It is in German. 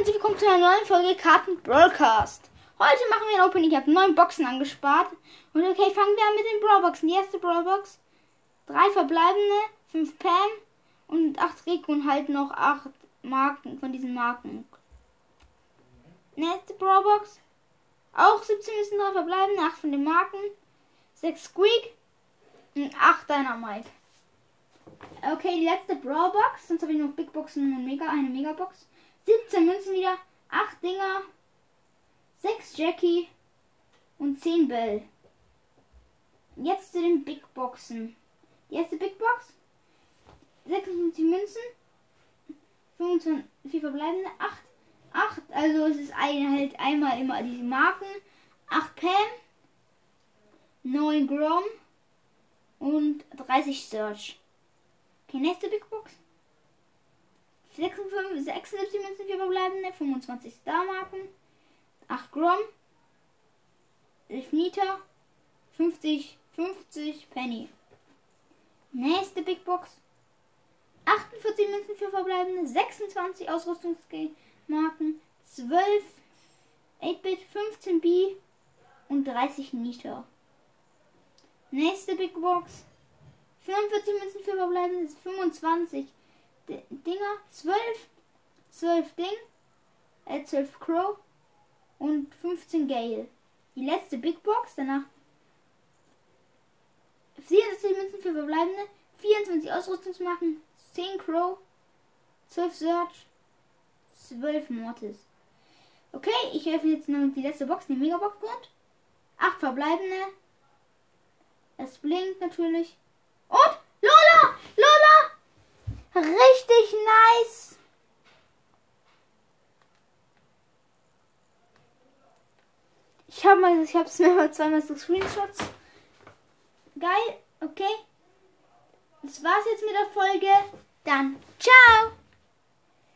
herzlich willkommen zu einer neuen Folge Karten Broadcast. Heute machen wir ein Opening. Ich habe neun Boxen angespart. Und okay, fangen wir an mit den Brawlboxen. Die erste Brawlbox. Drei verbleibende, fünf Pam und acht Rico und halt noch acht Marken von diesen Marken. Nächste Brawlbox. Auch 17 müssen drei verbleibende, acht von den Marken. Sechs Squeak und acht Dynamite. Okay, die letzte Brawlbox. Sonst habe ich noch Big Boxen und Mega, eine Megabox. 17 Münzen wieder, 8 Dinger, 6 Jackie und 10 Bell. Jetzt zu den Big Boxen. Die erste Big Box, 56 Münzen, 25, 4 verbleibende, 8, 8, also es ist ein, halt einmal immer diese Marken, 8 Pam, 9 Grom und 30 Search. Okay, nächste Big Box. 56, 76 Münzen für verbleibende, 25 Star-Marken, 8 Grom, 11 Nita, 50, 50 Penny. Nächste Big Box. 48 Münzen für verbleibende, 26 Ausrüstungsmarken, 12 8-Bit, 15 B und 30 Nita. Nächste Big Box. 45 Münzen für verbleibende, 25 Dinger, 12, 12 Ding, äh, 12 Crow und 15 Gale. Die letzte Big Box, danach 64 Münzen für verbleibende, 24 Ausrüstungsmarken, 10 Crow, 12 Search, 12 Mortis. Okay, ich öffne jetzt noch die letzte Box, die Megabox kommt. 8 verbleibende. Es blinkt natürlich. Richtig nice. Ich habe mal, ich habe es mir mal zweimal so Screenshots. Geil, okay. Das war's jetzt mit der Folge. Dann ciao.